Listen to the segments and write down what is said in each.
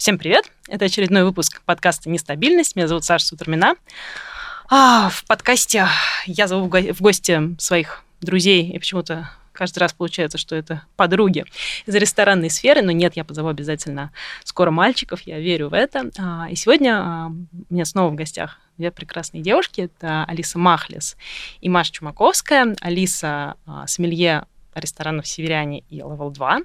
Всем привет! Это очередной выпуск подкаста «Нестабильность». Меня зовут Саша Сутормина. А, в подкасте я зову в гости своих друзей, и почему-то каждый раз получается, что это подруги из ресторанной сферы, но нет, я позову обязательно скоро мальчиков, я верю в это. А, и сегодня а, у меня снова в гостях две прекрасные девушки. Это Алиса Махлес и Маша Чумаковская. Алиса сомелье ресторанов «Северяне» и «Левел 2»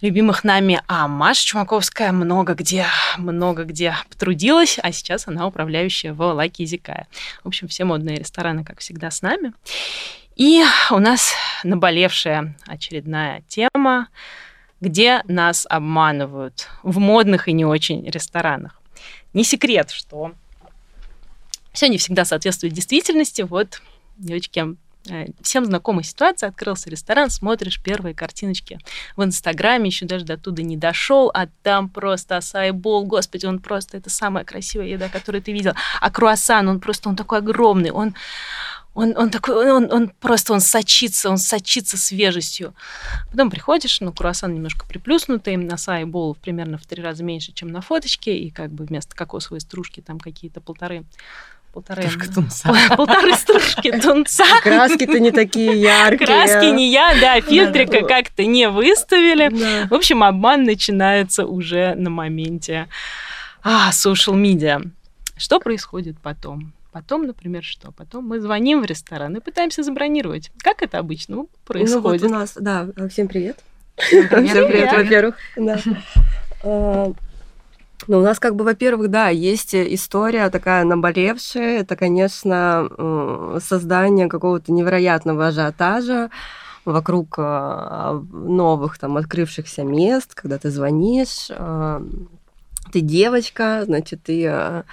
любимых нами, а Маша Чумаковская много где, много где потрудилась, а сейчас она управляющая в Лайке Языкая. В общем, все модные рестораны, как всегда, с нами. И у нас наболевшая очередная тема, где нас обманывают в модных и не очень ресторанах. Не секрет, что все не всегда соответствует действительности. Вот, девочки, всем знакомая ситуация. Открылся ресторан, смотришь первые картиночки в Инстаграме, еще даже до оттуда не дошел, а там просто асайбол, господи, он просто, это самая красивая еда, которую ты видел. А круассан, он просто, он такой огромный, он он, он такой, он, он просто, он сочится, он сочится свежестью. Потом приходишь, ну, круассан немножко приплюснутый, на сайбол примерно в три раза меньше, чем на фоточке, и как бы вместо кокосовой стружки там какие-то полторы полторы. Стружка тунца. Полторы стружки тунца. Краски-то не такие яркие. Краски не я, да, фильтрика как-то не выставили. В общем, обман начинается уже на моменте а, social media. Что происходит потом? Потом, например, что? Потом мы звоним в ресторан и пытаемся забронировать. Как это обычно происходит? Ну, вот у нас, да, всем привет. Всем привет, во-первых. Да. Ну, у нас как бы, во-первых, да, есть история такая наболевшая. Это, конечно, создание какого-то невероятного ажиотажа вокруг а, новых там открывшихся мест, когда ты звонишь, а, ты девочка, значит, ты,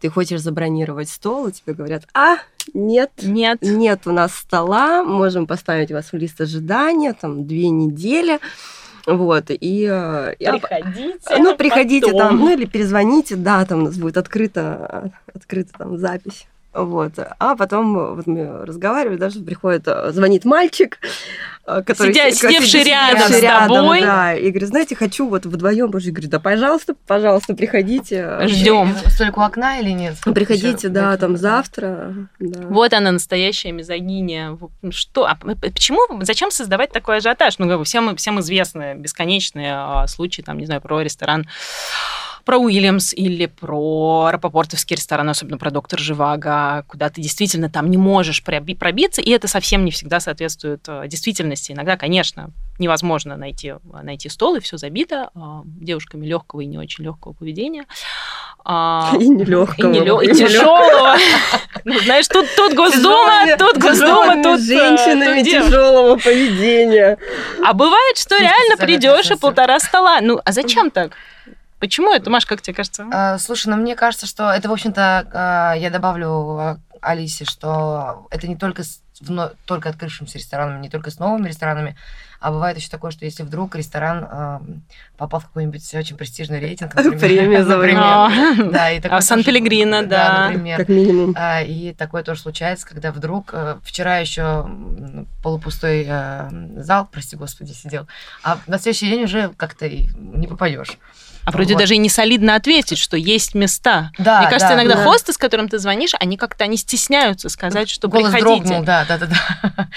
ты хочешь забронировать стол, и тебе говорят, а, нет, нет, нет у нас стола, можем поставить вас в лист ожидания, там, две недели, вот, и... Э, приходите. Ну, приходите потом. там, ну, или перезвоните, да, там у нас будет открыта, открыта там запись. Вот. А потом э, вот мы разговаривали, даже приходит, э, звонит мальчик, э, который Сидя, сидевший рядом, с тобой. Да, и говорит, знаете, хочу вот вдвоем, боже, говорит, да, пожалуйста, пожалуйста, приходите. Ждем. Столько у окна или нет? Приходите, да, там завтра. Да. Вот она настоящая мизогиния. Что? А почему? Зачем создавать такой ажиотаж? Ну, всем, всем известны бесконечные а, случаи, там, не знаю, про ресторан про Уильямс или про Рапопортовский ресторан, особенно про доктор Живаго, куда ты действительно там не можешь пробиться, и это совсем не всегда соответствует э, действительности. Иногда, конечно, невозможно найти, найти стол, и все забито а, девушками легкого и не очень легкого поведения. А, и нелегкого. И, нелё... и тяжелого. Ну, знаешь, тут, тут Госдума, тут Госдума, тут... Э, женщинами тяжелого поведения. А бывает, что реально придешь и полтора стола. Ну, а зачем так? Почему это, Маш, как тебе кажется? А, слушай, ну мне кажется, что это, в общем-то, а, я добавлю а, Алисе, что это не только с только открывшимся ресторанами, не только с новыми ресторанами, а бывает еще такое, что если вдруг ресторан э, попал в какой-нибудь очень престижный рейтинг, например, премия например, да, и такое а Сан-Пелегрино, да, например, как минимум, а, и такое тоже случается, когда вдруг э, вчера еще полупустой э, зал, прости господи, сидел, а на следующий день уже как-то не попадешь. А вроде вот. даже и не солидно ответить, что есть места. Да, Мне кажется, да, иногда да. хосты, с которым ты звонишь, они как-то они стесняются сказать, что Голос приходите. дрогнул, да, да, да, да.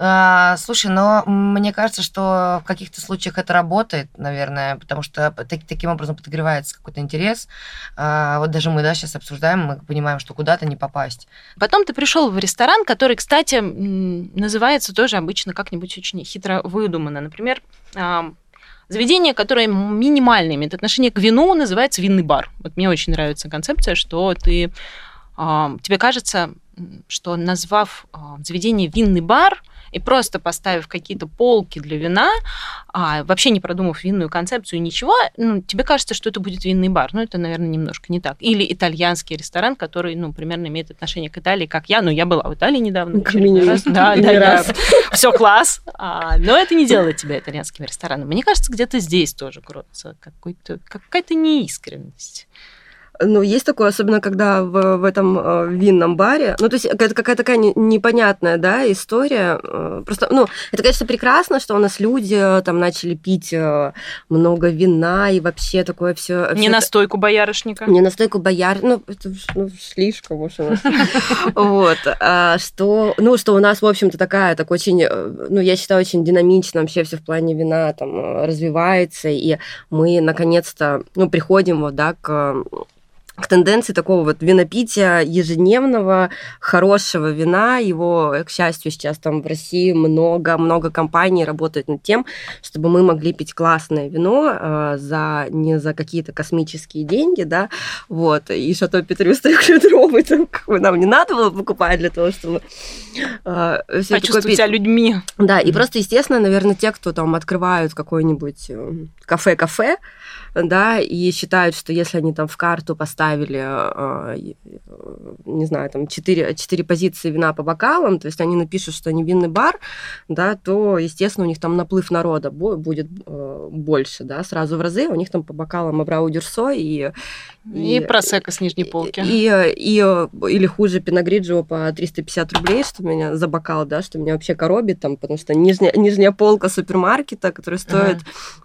А, слушай, но мне кажется, что в каких-то случаях это работает, наверное, потому что так, таким образом подогревается какой-то интерес. А, вот даже мы, да, сейчас обсуждаем, мы понимаем, что куда-то не попасть. Потом ты пришел в ресторан, который, кстати, называется тоже обычно как-нибудь очень хитро выдуманно. Например, Заведение, которое минимально имеет отношение к вину, называется винный бар. Вот мне очень нравится концепция, что ты тебе кажется, что назвав заведение винный бар, и просто поставив какие-то полки для вина, а, вообще не продумав винную концепцию, ничего, ну, тебе кажется, что это будет винный бар. Ну, это, наверное, немножко не так. Или итальянский ресторан, который, ну, примерно имеет отношение к Италии, как я. Ну, я была в Италии недавно. Как минимум. Раз. Да, да, раз. Все класс. А, но это не делает тебя итальянским рестораном. Мне кажется, где-то здесь тоже кроется какая-то неискренность. Ну, есть такое, особенно когда в, в этом э, винном баре. Ну, то есть это какая-то такая непонятная, да, история. Э, просто, ну, это, конечно, прекрасно, что у нас люди э, там начали пить много вина и вообще такое все. Не настойку боярышника. Не настойку бояр, ну, это ну, слишком уж у нас. Вот. А что, ну, что у нас, в общем-то, такая, так очень, ну, я считаю, очень динамично вообще все в плане вина там развивается, и мы, наконец-то, ну, приходим вот, да, к к тенденции такого вот винопития ежедневного, хорошего вина. Его, к счастью, сейчас там в России много-много компаний работают над тем, чтобы мы могли пить классное вино э, за, не за какие-то космические деньги, да, вот. И Шато Петрюс трехлитровый там, как бы, нам не надо было покупать для того, чтобы э, все Почувствовать себя людьми. Да, и просто, естественно, наверное, те, кто там открывают какое-нибудь э, кафе-кафе, да, и считают, что если они там в карту поставили, а, не знаю, там 4, 4 позиции вина по бокалам, то есть они напишут, что они винный бар, да, то, естественно, у них там наплыв народа будет э, больше, да, сразу в разы, у них там по бокалам Абрау Дюрсо и... И, и просека с нижней полки. И, и, и, или хуже Пиногриджио по 350 рублей, что меня за бокал, да, что меня вообще коробит там, потому что нижняя, нижняя полка супермаркета, которая стоит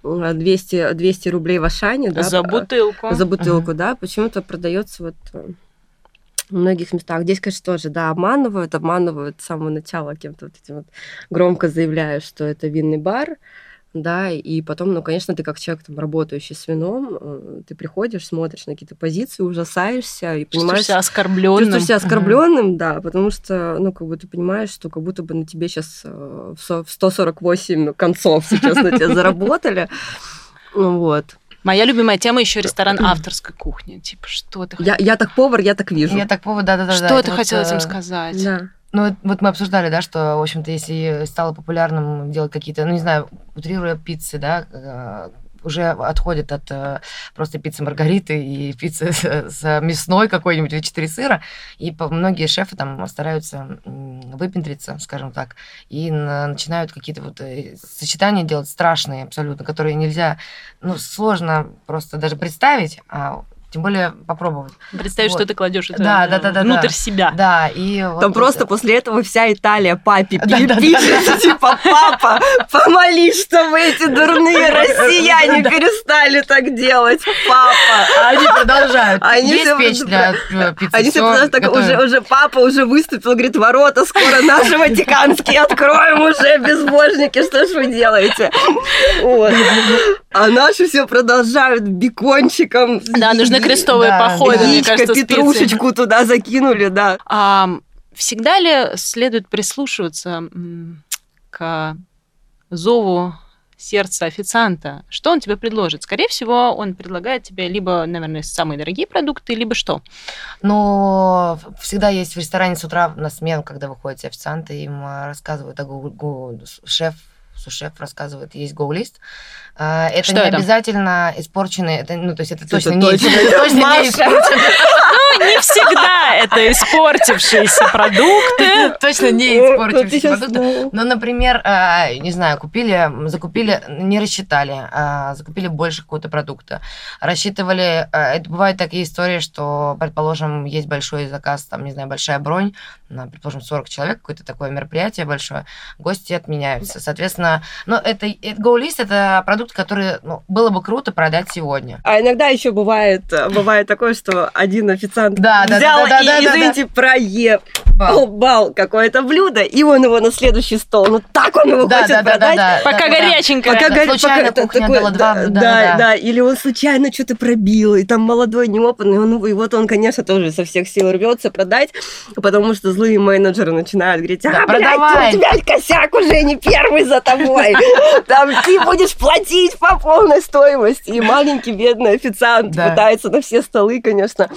ага. 200, 200 рублей в Ашане, да. За бутылку. За бутылку, uh-huh. да, почему-то продается вот э, в многих местах. Здесь, конечно, тоже, да, обманывают, обманывают с самого начала кем-то вот этим вот громко заявляя, что это винный бар, да, и потом, ну, конечно, ты как человек, там, работающий с вином, э, ты приходишь, смотришь на какие-то позиции, ужасаешься и понимаешь... Чувствуешь себя оскорбленным. Чувствуешь себя оскорбленным, uh-huh. да, потому что, ну, как бы ты понимаешь, что как будто бы на тебе сейчас э, в 148 концов сейчас на тебя заработали, вот. Моя любимая тема еще ресторан авторской кухни. Типа, что ты я, я так повар, я так вижу. Я так повар, да-да-да. Что ты хотела этим сказать? Да. Ну, вот мы обсуждали, да, что, в общем-то, если стало популярным делать какие-то, ну, не знаю, утрируя пиццы, да, э, уже отходит от э, просто пиццы Маргариты и пиццы с, с мясной какой-нибудь, или четыре сыра. И многие шефы там стараются выпендриться, скажем так, и на, начинают какие-то вот э, сочетания делать страшные абсолютно, которые нельзя, ну, сложно просто даже представить, а тем более попробовать. Представить, вот. что ты кладешь это да, да, да, да, внутрь да. себя. Да, и вот Там это... просто после этого вся Италия папе да, пишет, да, да, типа, папа, помолись, чтобы эти дурные россияне перестали так делать, папа. А они продолжают. Они Есть печь для э, пиццы. Они все так, уже, уже папа уже выступил, говорит, ворота скоро наши ватиканские откроем уже, безбожники, что ж вы делаете? Вот. А наши все продолжают бекончиком. Да, нужны крестовые да, походы, яичко, мне кажется, петрушечку специи. туда закинули, да. А, всегда ли следует прислушиваться к зову сердца официанта? Что он тебе предложит? Скорее всего, он предлагает тебе либо, наверное, самые дорогие продукты, либо что? Но всегда есть в ресторане с утра на смену, когда выходят официанты, им а, рассказывают, а шеф сушеф рассказывает, есть гоу-лист. А, это Что не это? обязательно испорченные, это, ну, то есть это, это точно, не, точно, точно не Ну, не всегда это испортившиеся продукты. Точно не испортившиеся продукты. Но, например, а, не знаю, купили, закупили, не рассчитали, а, закупили больше какого-то продукта. Рассчитывали, это бывают такие истории, что, предположим, есть большой заказ, там, не знаю, большая бронь, на, предположим, 40 человек, какое-то такое мероприятие большое, гости отменяются. Соответственно, ну, это, это GoList это продукт, который ну, было бы круто продать сегодня. А иногда еще бывает, бывает такое, что один официант да, взял да, да, и, да, извините, да. проебал бал какое-то блюдо, и он его на следующий стол. Ну так он его да, хочет да, продать. Да, да, пока да, горяченькое. Пока, да, случайно пока, кухня такой, два да, да, да, да, или он случайно что-то пробил, и там молодой, неопытный, он, и вот он, конечно, тоже со всех сил рвется продать, потому что злые менеджеры начинают говорить, а, да, блядь, у тебя косяк уже не первый за тобой. Там ты будешь платить по полной стоимости. И маленький бедный официант пытается на все столы, конечно.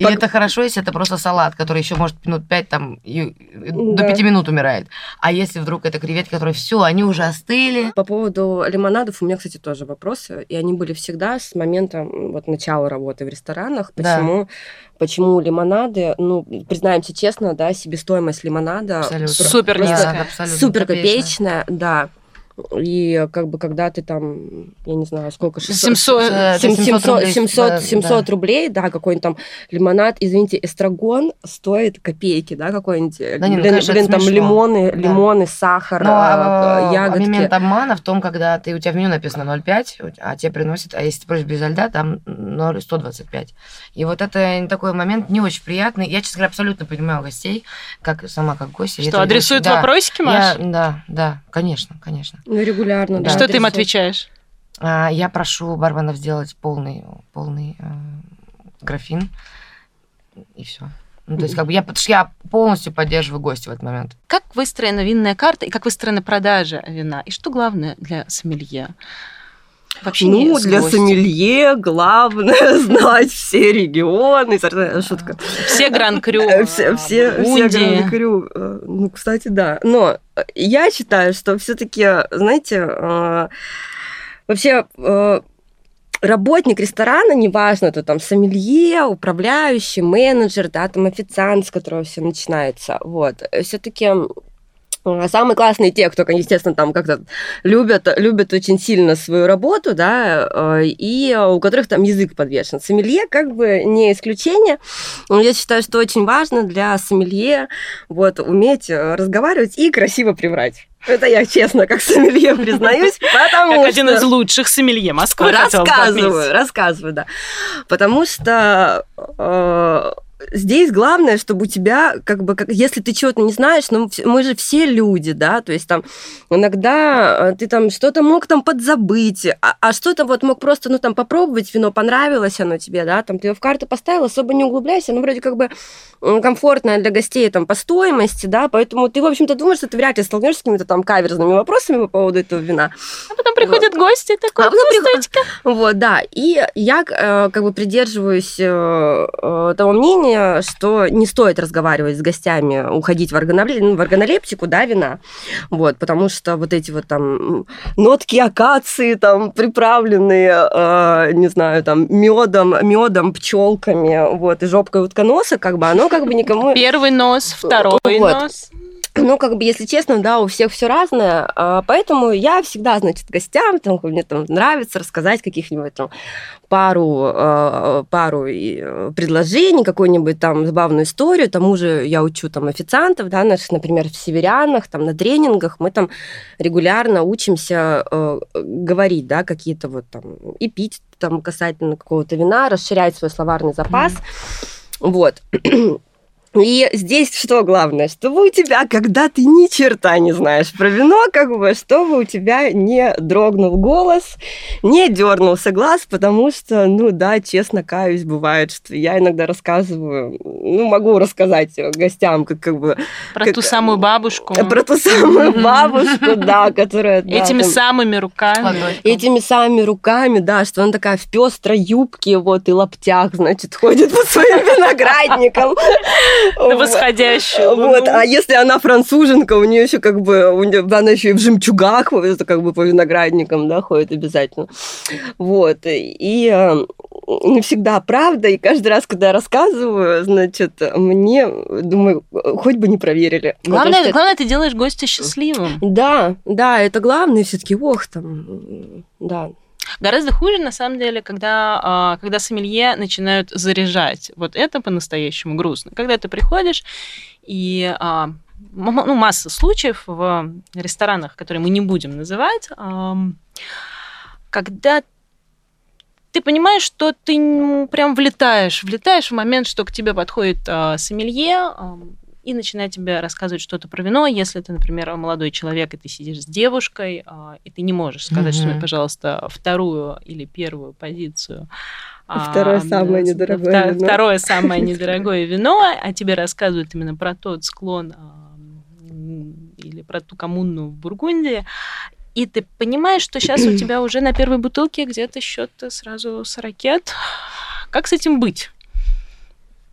И это хорошо, если это просто салат, который еще может минут пять там до пяти минут умирает. А если вдруг это креветки, которые все, они уже остыли. По поводу лимонадов у меня, кстати, тоже вопросы. И они были всегда с момента вот начала работы в ресторанах. Почему почему лимонады, ну, признаемся честно, да, себестоимость лимонада абсолютно. супер низкая, супер копеечная, да. И как бы когда ты там, я не знаю, сколько, 600, 700, 700, 700, 700, 700 да. рублей, да, какой-нибудь там лимонад, извините, эстрагон стоит копейки, да, какой-нибудь, да, блин, ну, конечно, блин там лимоны, да. лимоны, сахар, Но, а, ягодки. момент обмана в том, когда ты, у тебя в меню написано 0,5, а тебе приносят, а если ты просишь без льда, там 0, 125. И вот это такой момент не очень приятный. Я, честно говоря, абсолютно понимаю гостей, как сама как гость. Что, адресуют очень... вопросики, Маш? Я, да, да, конечно, конечно. Ну, регулярно, да. Что ты им отвечаешь? А, я прошу барменов сделать полный, полный э, графин, и все. Ну, то есть, как бы я, я полностью поддерживаю гостя в этот момент. Как выстроена винная карта и как выстроена продажа вина? И что главное для сомелье? Вообще ну, для сомелье главное знать все регионы. Шутка. Все гран-крю. Все, все, все гран-крю. Э, ну, кстати, да. Но я считаю, что все-таки, знаете, э, вообще э, работник ресторана, неважно, это там сомелье, управляющий, менеджер, да, там официант, с которого все начинается, вот, все-таки самые классные те, кто, естественно, там как-то любят, любят очень сильно свою работу, да, э, и у которых там язык подвешен. Сомелье как бы не исключение. Я считаю, что очень важно для сомелье вот, уметь э, разговаривать и красиво приврать. Это я честно, как сомелье признаюсь, потому как что... один из лучших сомелье Москвы. Рассказываю, рассказываю, да. Потому что э, здесь главное, чтобы у тебя, как бы, как, если ты чего-то не знаешь, ну, мы же все люди, да, то есть там иногда э, ты там что-то мог там подзабыть, а, а что-то вот мог просто, ну, там, попробовать вино, понравилось оно тебе, да, там, ты его в карту поставил, особо не углубляйся, ну, вроде как бы комфортное для гостей там по стоимости, да, поэтому ты, в общем-то, думаешь, что ты вряд ли столкнешься с какими-то там каверзными вопросами по поводу этого вина. А потом приходят вот. гости, такой, а потом Вот, да, и я э, как бы придерживаюсь э, того мнения, что не стоит разговаривать с гостями, уходить в, органолеп... в органолептику, да, вина, вот, потому что вот эти вот там нотки акации, там, приправленные, не знаю, там, медом, медом, пчелками, вот, и жопкой утконоса, как бы, оно как бы никому... Первый нос, второй вот. нос. Ну, как бы, если честно, да, у всех все разное, а, поэтому я всегда, значит, гостям, там, мне там нравится рассказать каких-нибудь там пару, а, пару э, предложений, какую-нибудь там забавную историю, тому же я учу там официантов, да, наших, например, в северянах, там, на тренингах, мы там регулярно учимся э, говорить, да, какие-то вот там, и пить там касательно какого-то вина, расширять свой словарный запас, mm-hmm вот. И здесь что главное, чтобы у тебя, когда ты ни черта не знаешь про вино, как бы, чтобы у тебя не дрогнул голос, не дернулся глаз, потому что, ну да, честно каюсь, бывает, что я иногда рассказываю, ну, могу рассказать гостям, как, как бы... Про как, ту самую бабушку. Про ту самую бабушку, да, которая... Этими самыми руками. Этими самыми руками, да, что она такая в пестрой юбке, вот, и лаптях, значит, ходит по своим виноградникам восходящую. Вот, а если она француженка, у нее еще как бы, у нее, она еще и в жемчугах, как бы по виноградникам, да, ходит обязательно. Вот, и э, не всегда правда, и каждый раз, когда я рассказываю, значит, мне, думаю, хоть бы не проверили. Главное, что... главное, ты делаешь гостя счастливым. Да, да, это главное, все-таки, ох, там, да, Гораздо хуже, на самом деле, когда, а, когда сомелье начинают заряжать. Вот это по-настоящему грустно. Когда ты приходишь и а, ну, масса случаев в ресторанах, которые мы не будем называть, когда ты понимаешь, что ты прям влетаешь, влетаешь в момент, что к тебе подходит э, сомелье, и начинает тебе рассказывать что-то про вино. Если ты, например, молодой человек, и ты сидишь с девушкой, а, и ты не можешь сказать, mm-hmm. что, пожалуйста, вторую или первую позицию. А, второе самое недорогое вино. Второе самое недорогое вино, а тебе рассказывают именно про тот склон а, или про ту коммуну в Бургундии. И ты понимаешь, что сейчас у тебя уже на первой бутылке где-то счет сразу с ракет. Как с этим быть?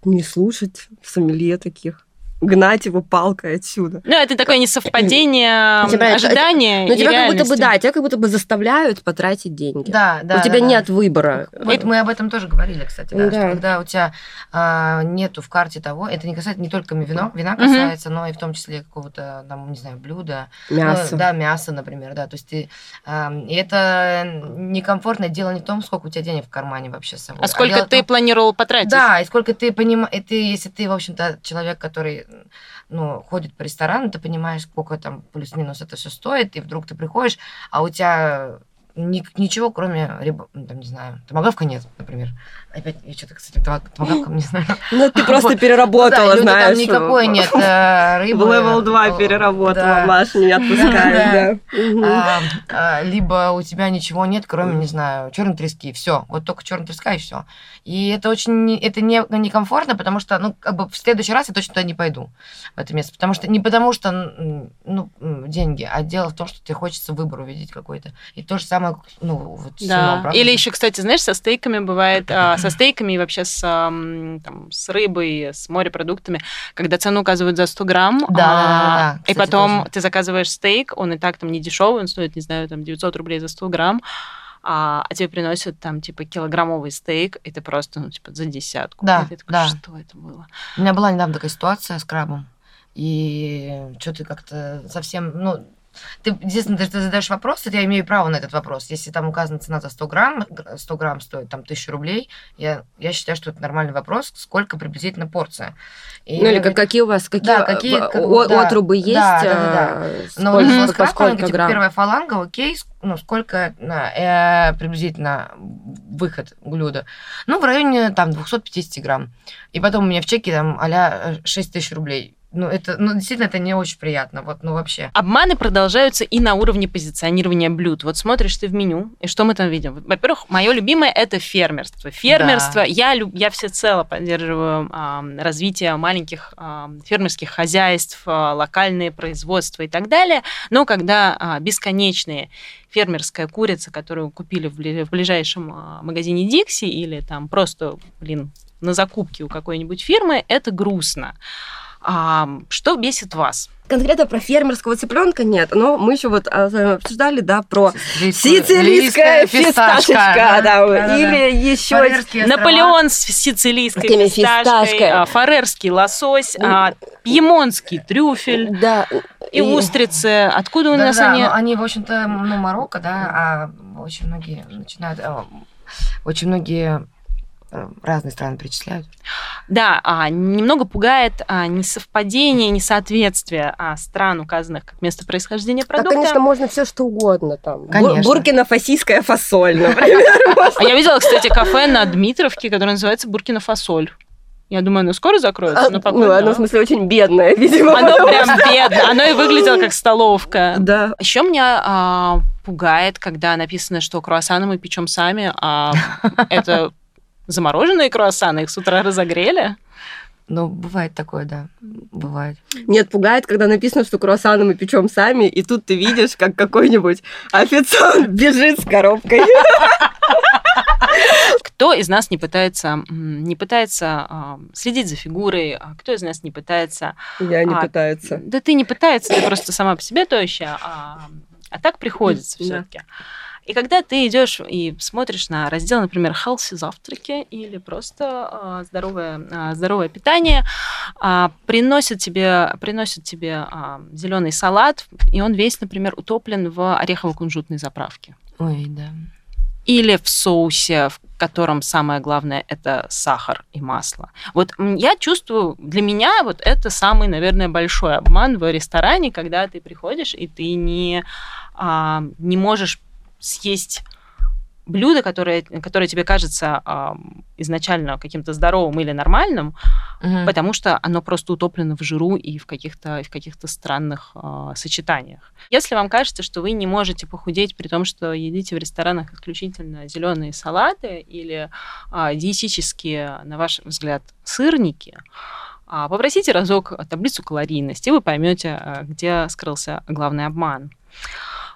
Не слушать сомелье таких. Гнать его палкой отсюда. Ну, это такое несовпадение ожидания Ну, тебя как будто бы, да, тебя как будто бы заставляют потратить деньги. Да, да. У тебя да, нет да. выбора. Мы, мы об этом тоже говорили, кстати, да, Да. что когда у тебя а, нету в карте того, это не касается не только вино, вина касается, но и в том числе какого-то, там, не знаю, блюда. Мясо. Ну, да, мясо, например, да. То есть ты, а, и это некомфортное дело не в том, сколько у тебя денег в кармане вообще с собой. А сколько дело в ты том- планировал потратить? Да, и сколько ты понимаешь, ты, если ты, в общем-то, человек, который ну, ходит по ресторану, ты понимаешь, сколько там плюс-минус это все стоит, и вдруг ты приходишь, а у тебя ни- ничего, кроме, ну, там, не знаю, томагавка нет, например. Опять, я что-то, кстати, тома- томагавком не знаю. Ну, ты просто переработала, Ну да, знаешь. Там никакой нет э, В рыбы. Level 2 О, переработала, да. Маш, не отпускает, да. А, а, либо у тебя ничего нет, кроме, не знаю, черной трески. Все. Вот только черная треска и все. И это очень это не, некомфортно, потому что, ну, как бы в следующий раз я точно туда не пойду в это место. Потому что не потому что ну, деньги, а дело в том, что тебе хочется выбор увидеть какой-то. И то же самое, ну, вот с Да. Или еще, кстати, знаешь, со стейками бывает, а, со стейками и вообще с, ам, там, с рыбой, с морепродуктами, когда цену указывают за 100 грамм, Да, а, да. и Кстати, потом тоже. ты заказываешь стейк, он и так там не дешевый, он стоит, не знаю, там 900 рублей за 100 грамм, а, а тебе приносят там, типа, килограммовый стейк, и ты просто, ну, типа, за десятку. Да, И ты такой, да. что это было? У меня была недавно такая ситуация с крабом. И что-то как-то совсем, ну, ты, естественно, ты, ты задаешь вопрос, это я имею право на этот вопрос. Если там указана цена за 100 грамм, гр- 100 грамм стоит там 1000 рублей, я, я считаю, что это нормальный вопрос, сколько приблизительно порция. И Ну или как- какие у вас, какие, Да, какие, э, как о- да. отрубы есть? Да, да, да, да. э, Но сколько- вот по с крабом, сколько типа, грамм? первая фаланга, окей, ну, сколько на, э, приблизительно выход блюда? Ну, в районе там 250 грамм. И потом у меня в чеке там а-ля 6 тысяч рублей. Ну, это, ну, действительно, это не очень приятно, вот, ну, вообще. Обманы продолжаются и на уровне позиционирования блюд. Вот смотришь ты в меню, и что мы там видим? Во-первых, мое любимое это фермерство. Фермерство, я, люб- я всецело поддерживаю ам, развитие маленьких ам, фермерских хозяйств, а, локальные производства и так далее. Но когда а, бесконечные фермерская курица, которую купили в ближайшем а, магазине Дикси или там просто, блин, на закупке у какой-нибудь фирмы, это грустно. А, что бесит вас? Конкретно про фермерского цыпленка нет, но мы еще вот а, с вами обсуждали, да, про Сицилийская сицилийская фисташечка, да, или еще Фарерские острова. Наполеон с сицилийской фисташкой, фисташкой. а, фарерский лосось, а, пьемонский трюфель да, и устрицы. Откуда у Да, нас да, они? ну, они, в общем-то, ну, Марокко, да, а очень многие начинают, а, очень многие э, разные страны перечисляют. Да, а, немного пугает а, несовпадение, несоответствие а, стран, указанных как место происхождения Да, продукта. конечно, можно все что угодно там. Конечно. Буркино-фасийская фасоль, например. А я видела, кстати, кафе на Дмитровке, которое называется Буркина-фасоль. Я думаю, оно скоро закроется, но пока Ну, оно, да. в смысле, очень бедное, видимо. Оно прям бедно. Оно и выглядело как столовка. Да. Еще меня а, пугает, когда написано, что круассаны мы печем сами, а это замороженные круассаны, их с утра разогрели. Ну, бывает такое, да, бывает. Нет, пугает, когда написано, что круассаны мы печем сами, и тут ты видишь, как какой-нибудь официант бежит с коробкой. Кто из нас не пытается, не пытается следить за фигурой, а кто из нас не пытается... Я не А, пытается. Да ты не пытается, ты просто сама по себе тощая, а, а так приходится Да. И когда ты идешь и смотришь на раздел, например, healthy завтраки или просто а, здоровое, а, здоровое питание, а, приносят тебе, приносят тебе зеленый салат, и он весь, например, утоплен в орехово-кунжутной заправке. Ой, да. Или в соусе, в котором самое главное это сахар и масло. Вот я чувствую, для меня вот это самый, наверное, большой обман в ресторане, когда ты приходишь и ты не, а, не можешь съесть блюдо, которое, которое тебе кажется а, изначально каким-то здоровым или нормальным, Мгм. потому что оно просто утоплено в жиру и в каких-то, в каких-то странных а, сочетаниях. Если вам кажется, что вы не можете похудеть при том, что едите в ресторанах исключительно зеленые салаты или а, диетические, на ваш взгляд, сырники, а, попросите разок таблицу калорийности, и вы поймете, а, где скрылся главный обман.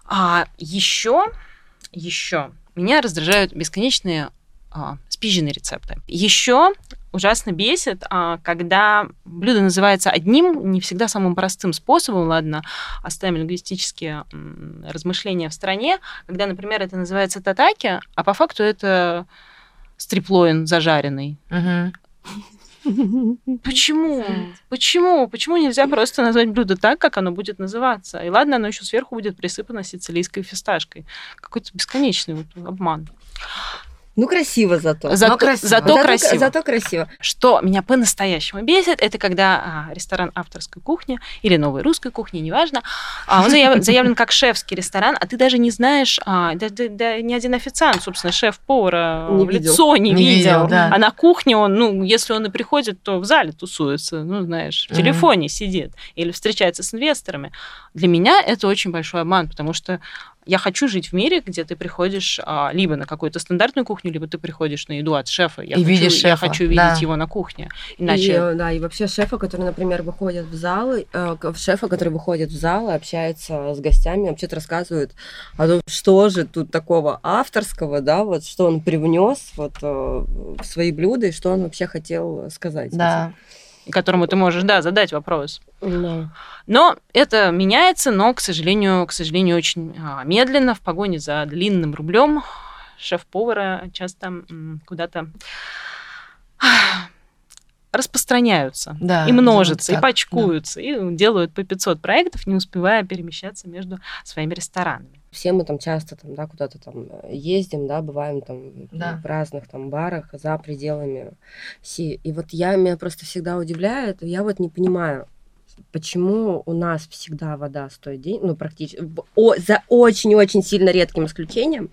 А еще, еще меня раздражают бесконечные а, спизженные рецепты. Еще ужасно бесит, а, когда блюдо называется одним, не всегда самым простым способом, ладно, оставим лингвистические размышления в стране, когда, например, это называется татаки, а по факту это стриплоин зажаренный. Почему? Почему? Почему нельзя просто назвать блюдо так, как оно будет называться? И ладно, оно еще сверху будет присыпано сицилийской фисташкой. Какой-то бесконечный вот обман. Ну, красиво зато. Зато, красиво. Зато, зато красиво. Зато красиво. Что меня по-настоящему бесит, это когда а, ресторан авторской кухни или новой русской кухни, неважно, а, он заявлен, заявлен как шефский ресторан, а ты даже не знаешь, а, да, да, да, ни один официант, собственно, шеф-повара в лицо не, не видел. видел да. А на кухне он, ну, если он и приходит, то в зале тусуется, ну, знаешь, в телефоне mm-hmm. сидит или встречается с инвесторами. Для меня это очень большой обман, потому что я хочу жить в мире, где ты приходишь а, либо на какую-то стандартную кухню, либо ты приходишь на еду от шефа. Я и хочу, видишь шефа. Я хочу видеть да. его на кухне. Иначе... И, да, и вообще шефа, который, например, выходит в зал, э, шефа, который выходит в зал и общается с гостями, вообще-то рассказывает о том, что же тут такого авторского, да, вот что он привнес вот э, в свои блюда и что он вообще хотел сказать. Да. Этим которому ты можешь, да, задать вопрос. Да. Но это меняется, но, к сожалению, к сожалению, очень а, медленно, в погоне за длинным рублем шеф-повара часто куда-то распространяются да, и множатся, да, и пачкуются, да. и делают по 500 проектов, не успевая перемещаться между своими ресторанами. Все мы там часто там, да, куда-то там ездим, да, бываем там да. в разных там барах за пределами Си. И вот я, меня просто всегда удивляет, я вот не понимаю, почему у нас всегда вода стоит денег, ну, практически, о, за очень-очень сильно редким исключением,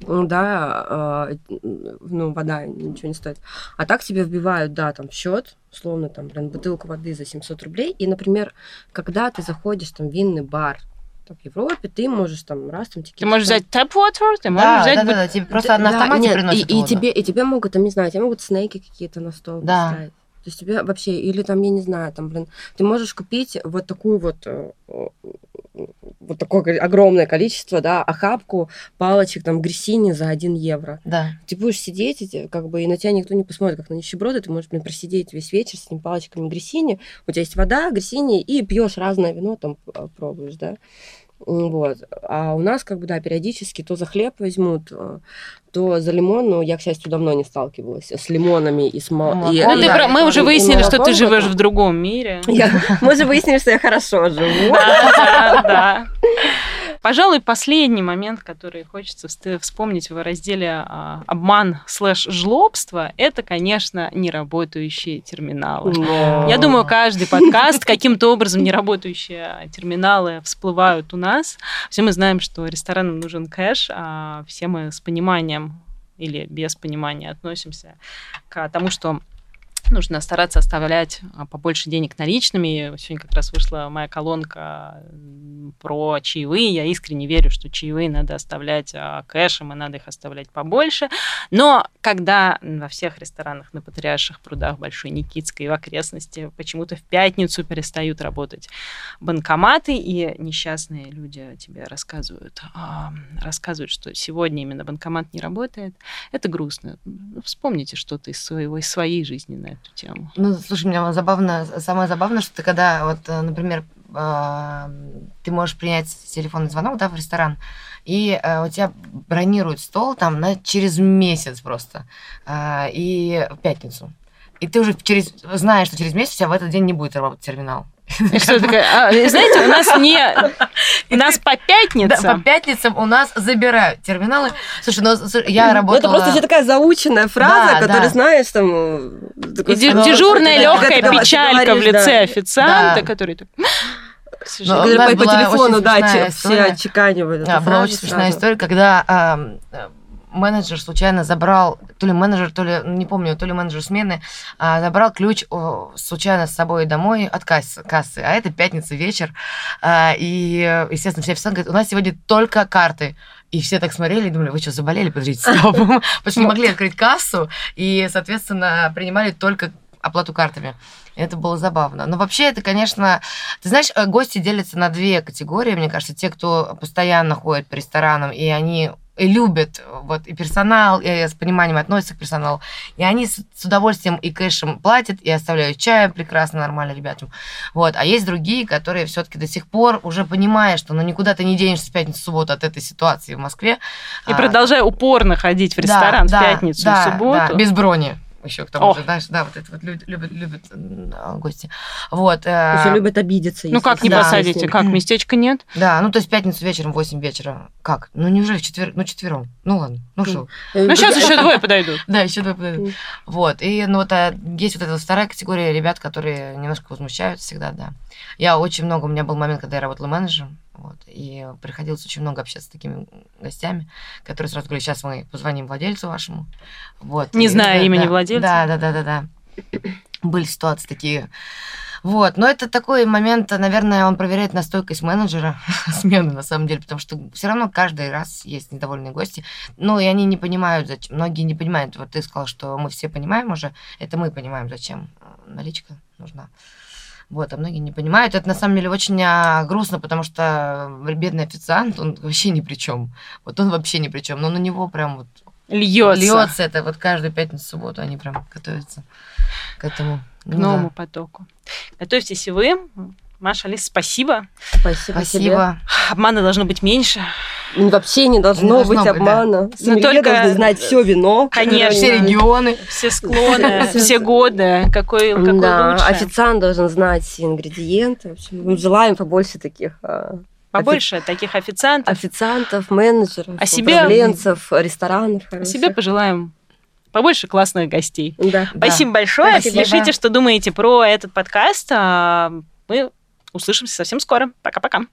да, э, ну, вода ничего не стоит. А так тебе вбивают, да, там, в счет, условно, там, блин, бутылка воды за 700 рублей. И, например, когда ты заходишь там в винный бар, в Европе ты можешь там раз там Ты можешь взять tap water, ты можешь да, взять... Да, да, да, тебе просто на автомате да, приносят и, и, тебе, и тебе могут, там, не знаю, тебе могут снеки какие-то на стол да. поставить. То есть тебе вообще, или там, я не знаю, там, блин, ты можешь купить вот такую вот э, вот такое огромное количество, да, охапку палочек, там, грессини за 1 евро. Да. Ты будешь сидеть, и, как бы, и на тебя никто не посмотрит, как на нищеброда, ты можешь, блин, просидеть весь вечер с этими палочками грессини, у тебя есть вода, грессини, и пьешь разное вино, там, пробуешь, да. Вот. А у нас, как бы, да, периодически то за хлеб возьмут, э, то за лимон, но я, к счастью, давно не сталкивалась с лимонами и с молоком. Ну, ну да, мы уже выяснили, что ты живешь в другом мире. мы уже выяснили, что я хорошо живу. Да, да. Пожалуй, последний момент, который хочется вспомнить в разделе а, обман слэш жлобство, это, конечно, неработающие терминалы. Но... Я думаю, каждый подкаст каким-то образом неработающие терминалы всплывают у нас. Все мы знаем, что ресторанам нужен кэш, а все мы с пониманием или без понимания относимся к тому, что нужно стараться оставлять а, побольше денег наличными. Сегодня как раз вышла моя колонка про чаевые. Я искренне верю, что чаевые надо оставлять а, кэшем, и надо их оставлять побольше. Но когда во всех ресторанах на Патриарших прудах Большой Никитской и в окрестности почему-то в пятницу перестают работать банкоматы, и несчастные люди тебе рассказывают, а, рассказывают, что сегодня именно банкомат не работает, это грустно. Вспомните что-то из своего, из своей жизни на эту тему. Ну, слушай, мне забавно, самое забавное, что ты когда, вот, э, например, а, ты можешь принять телефонный звонок, да, в ресторан, и э, у тебя бронируют стол там на через месяц просто, э, и в пятницу. И ты уже через, знаешь, что через месяц у тебя в этот день не будет работать терминал. Что такое? А, знаете, у нас не... У нас по пятницам... Да, по пятницам у нас забирают терминалы. Слушай, ну я работала... Это просто такая заученная фраза, да, которую, да. знаешь, там... Э, дежурная легкая печалька в лице официанта, который... Но по, по телефону, да, все отчеканивают. Да, была очень смешная история, когда менеджер случайно забрал, то ли менеджер, то ли, не помню, то ли менеджер смены, а, забрал ключ о, случайно с собой домой от кассы, кассы. А это пятница вечер. А, и, естественно, все официанты говорят, у нас сегодня только карты. И все так смотрели и думали, вы что, заболели? Подождите, стоп. Потому что не могли открыть кассу, и, соответственно, принимали только оплату картами. Это было забавно. Но вообще это, конечно... Ты знаешь, э, гости делятся на две категории, мне кажется. Те, кто постоянно ходит по ресторанам, и они любят вот и персонал, и с пониманием относятся к персоналу. И они с, с удовольствием и кэшем платят, и оставляют чай прекрасно, нормально ребятам. Вот. А есть другие, которые все-таки до сих пор уже понимая, что ну никуда ты не денешься в пятницу, субботу от этой ситуации в Москве. И а, продолжая упорно ходить в ресторан да, в пятницу да, и субботу. Да, без брони еще к тому О. же, знаешь, да, вот это вот любят, любят, любят гости. Вот. Э, еще любят обидеться. Ну как не да, посадите, как, местечка нет? Да, ну то есть пятницу вечером, 8 вечера. Как? Ну неужели в четверг, ну четвером? Ну ладно, ну что? Ну сейчас еще двое подойдут. Да, еще двое подойдут. Вот, и ну вот а, есть вот эта вторая категория ребят, которые немножко возмущаются всегда, да. Я очень много, у меня был момент, когда я работала менеджером, вот, и приходилось очень много общаться с такими гостями, которые сразу говорили, сейчас мы позвоним владельцу вашему. Вот, Не и, знаю да, имени да, владельца. Да, да, да, да, да. Были ситуации такие. Вот, но это такой момент, наверное, он проверяет на стойкость менеджера смены, на самом деле, потому что все равно каждый раз есть недовольные гости. Ну, и они не понимают, зачем. Многие не понимают. Вот ты сказал, что мы все понимаем уже. Это мы понимаем, зачем наличка нужна. Вот, а многие не понимают. Это на самом деле очень а, грустно, потому что бедный официант, он вообще ни при чем. Вот он вообще ни при чем. Но на него прям вот льется. Льется это вот каждую пятницу, субботу они прям готовятся к этому. К ну, новому да. потоку. Готовьтесь и вы. Маша, Алис, спасибо. Спасибо. Спасибо. Обмана должно быть меньше. Ну, вообще не должно, не должно быть, быть обмана. Да. Но только должны знать все вино. Конечно. Все регионы. Все склоны, все годы. Какой, какой да, лучше. Официант должен знать все ингредиенты. В общем, желаем побольше таких а, Побольше Офи... таких официантов. Официантов, менеджеров, а себе... управленцев, ресторанов. А себе пожелаем побольше классных гостей. Да. Спасибо да. большое. Спасибо. Пишите, что думаете про этот подкаст. А, мы услышимся совсем скоро. Пока-пока.